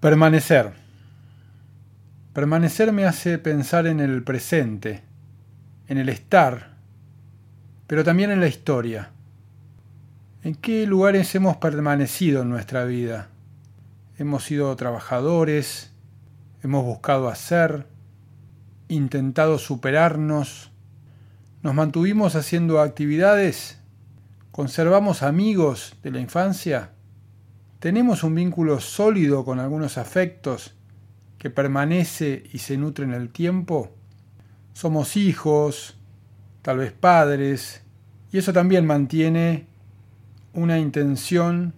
Permanecer. Permanecer me hace pensar en el presente, en el estar, pero también en la historia. ¿En qué lugares hemos permanecido en nuestra vida? Hemos sido trabajadores, hemos buscado hacer, intentado superarnos, nos mantuvimos haciendo actividades, conservamos amigos de la infancia. ¿Tenemos un vínculo sólido con algunos afectos que permanece y se nutre en el tiempo? Somos hijos, tal vez padres, y eso también mantiene una intención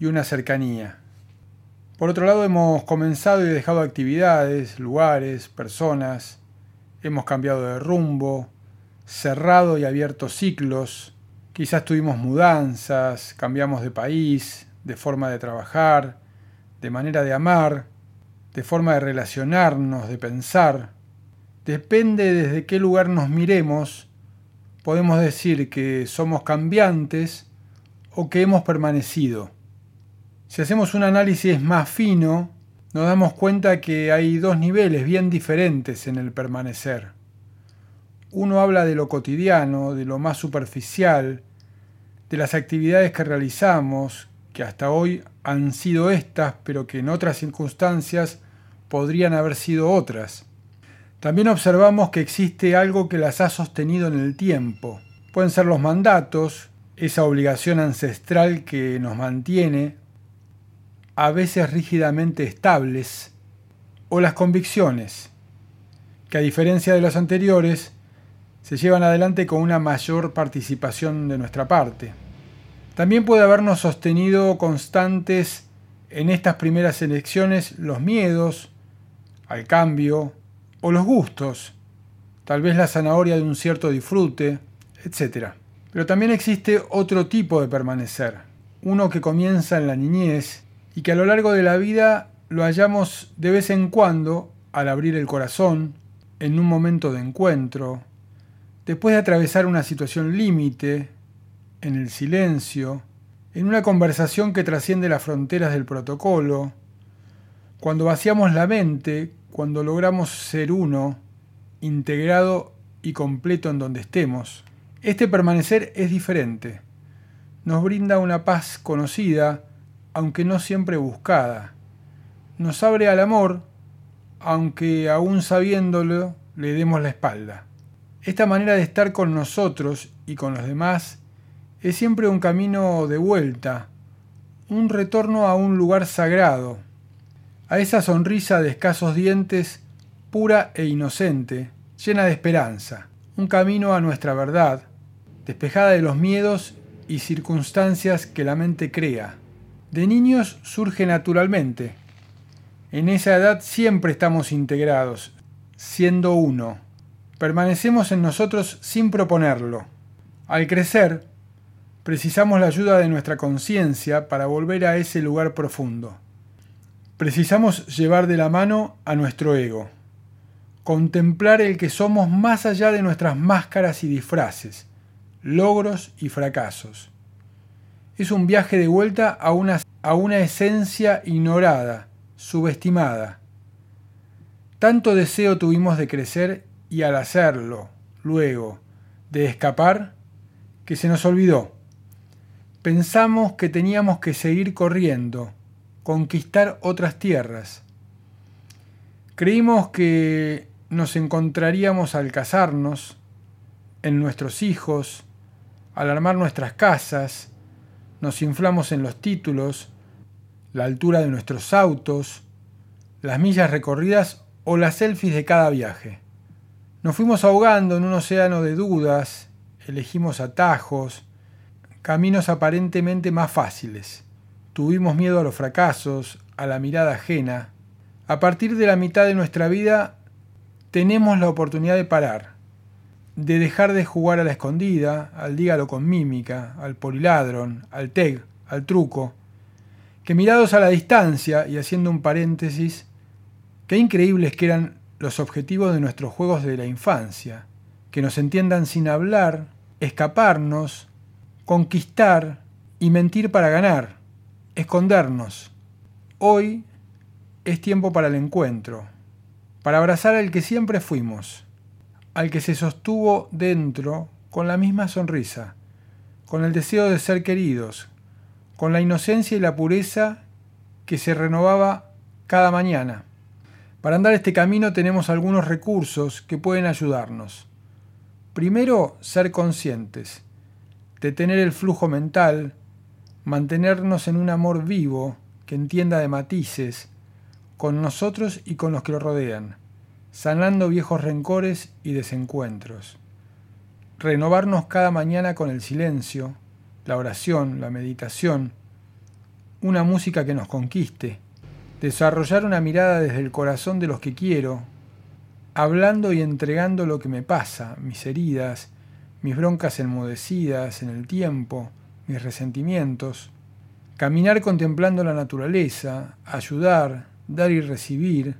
y una cercanía. Por otro lado, hemos comenzado y dejado actividades, lugares, personas, hemos cambiado de rumbo, cerrado y abierto ciclos, quizás tuvimos mudanzas, cambiamos de país, de forma de trabajar, de manera de amar, de forma de relacionarnos, de pensar. Depende desde qué lugar nos miremos, podemos decir que somos cambiantes o que hemos permanecido. Si hacemos un análisis más fino, nos damos cuenta que hay dos niveles bien diferentes en el permanecer. Uno habla de lo cotidiano, de lo más superficial, de las actividades que realizamos, que hasta hoy han sido estas, pero que en otras circunstancias podrían haber sido otras. También observamos que existe algo que las ha sostenido en el tiempo. Pueden ser los mandatos, esa obligación ancestral que nos mantiene, a veces rígidamente estables, o las convicciones, que a diferencia de las anteriores, se llevan adelante con una mayor participación de nuestra parte. También puede habernos sostenido constantes en estas primeras elecciones los miedos al cambio o los gustos, tal vez la zanahoria de un cierto disfrute, etc. Pero también existe otro tipo de permanecer, uno que comienza en la niñez y que a lo largo de la vida lo hallamos de vez en cuando al abrir el corazón, en un momento de encuentro, después de atravesar una situación límite, en el silencio, en una conversación que trasciende las fronteras del protocolo, cuando vaciamos la mente, cuando logramos ser uno, integrado y completo en donde estemos, este permanecer es diferente. Nos brinda una paz conocida, aunque no siempre buscada. Nos abre al amor, aunque aún sabiéndolo le demos la espalda. Esta manera de estar con nosotros y con los demás es siempre un camino de vuelta, un retorno a un lugar sagrado, a esa sonrisa de escasos dientes pura e inocente, llena de esperanza, un camino a nuestra verdad, despejada de los miedos y circunstancias que la mente crea. De niños surge naturalmente. En esa edad siempre estamos integrados, siendo uno. Permanecemos en nosotros sin proponerlo. Al crecer, Precisamos la ayuda de nuestra conciencia para volver a ese lugar profundo. Precisamos llevar de la mano a nuestro ego, contemplar el que somos más allá de nuestras máscaras y disfraces, logros y fracasos. Es un viaje de vuelta a una, a una esencia ignorada, subestimada. Tanto deseo tuvimos de crecer y al hacerlo, luego, de escapar, que se nos olvidó pensamos que teníamos que seguir corriendo, conquistar otras tierras. Creímos que nos encontraríamos al casarnos, en nuestros hijos, al armar nuestras casas, nos inflamos en los títulos, la altura de nuestros autos, las millas recorridas o las selfies de cada viaje. Nos fuimos ahogando en un océano de dudas, elegimos atajos, caminos aparentemente más fáciles. Tuvimos miedo a los fracasos, a la mirada ajena. A partir de la mitad de nuestra vida tenemos la oportunidad de parar, de dejar de jugar a la escondida, al dígalo con mímica, al poliladron, al teg, al truco, que mirados a la distancia y haciendo un paréntesis, qué increíbles que eran los objetivos de nuestros juegos de la infancia, que nos entiendan sin hablar, escaparnos, conquistar y mentir para ganar, escondernos. Hoy es tiempo para el encuentro, para abrazar al que siempre fuimos, al que se sostuvo dentro con la misma sonrisa, con el deseo de ser queridos, con la inocencia y la pureza que se renovaba cada mañana. Para andar este camino tenemos algunos recursos que pueden ayudarnos. Primero, ser conscientes, detener el flujo mental, mantenernos en un amor vivo que entienda de matices, con nosotros y con los que lo rodean, sanando viejos rencores y desencuentros. Renovarnos cada mañana con el silencio, la oración, la meditación, una música que nos conquiste, desarrollar una mirada desde el corazón de los que quiero, hablando y entregando lo que me pasa, mis heridas, mis broncas enmudecidas en el tiempo, mis resentimientos, caminar contemplando la naturaleza, ayudar, dar y recibir,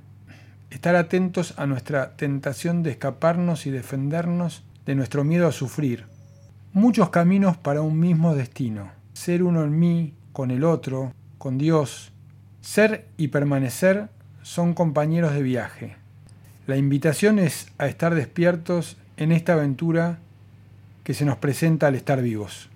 estar atentos a nuestra tentación de escaparnos y defendernos de nuestro miedo a sufrir. Muchos caminos para un mismo destino, ser uno en mí, con el otro, con Dios. Ser y permanecer son compañeros de viaje. La invitación es a estar despiertos en esta aventura que se nos presenta al estar vivos.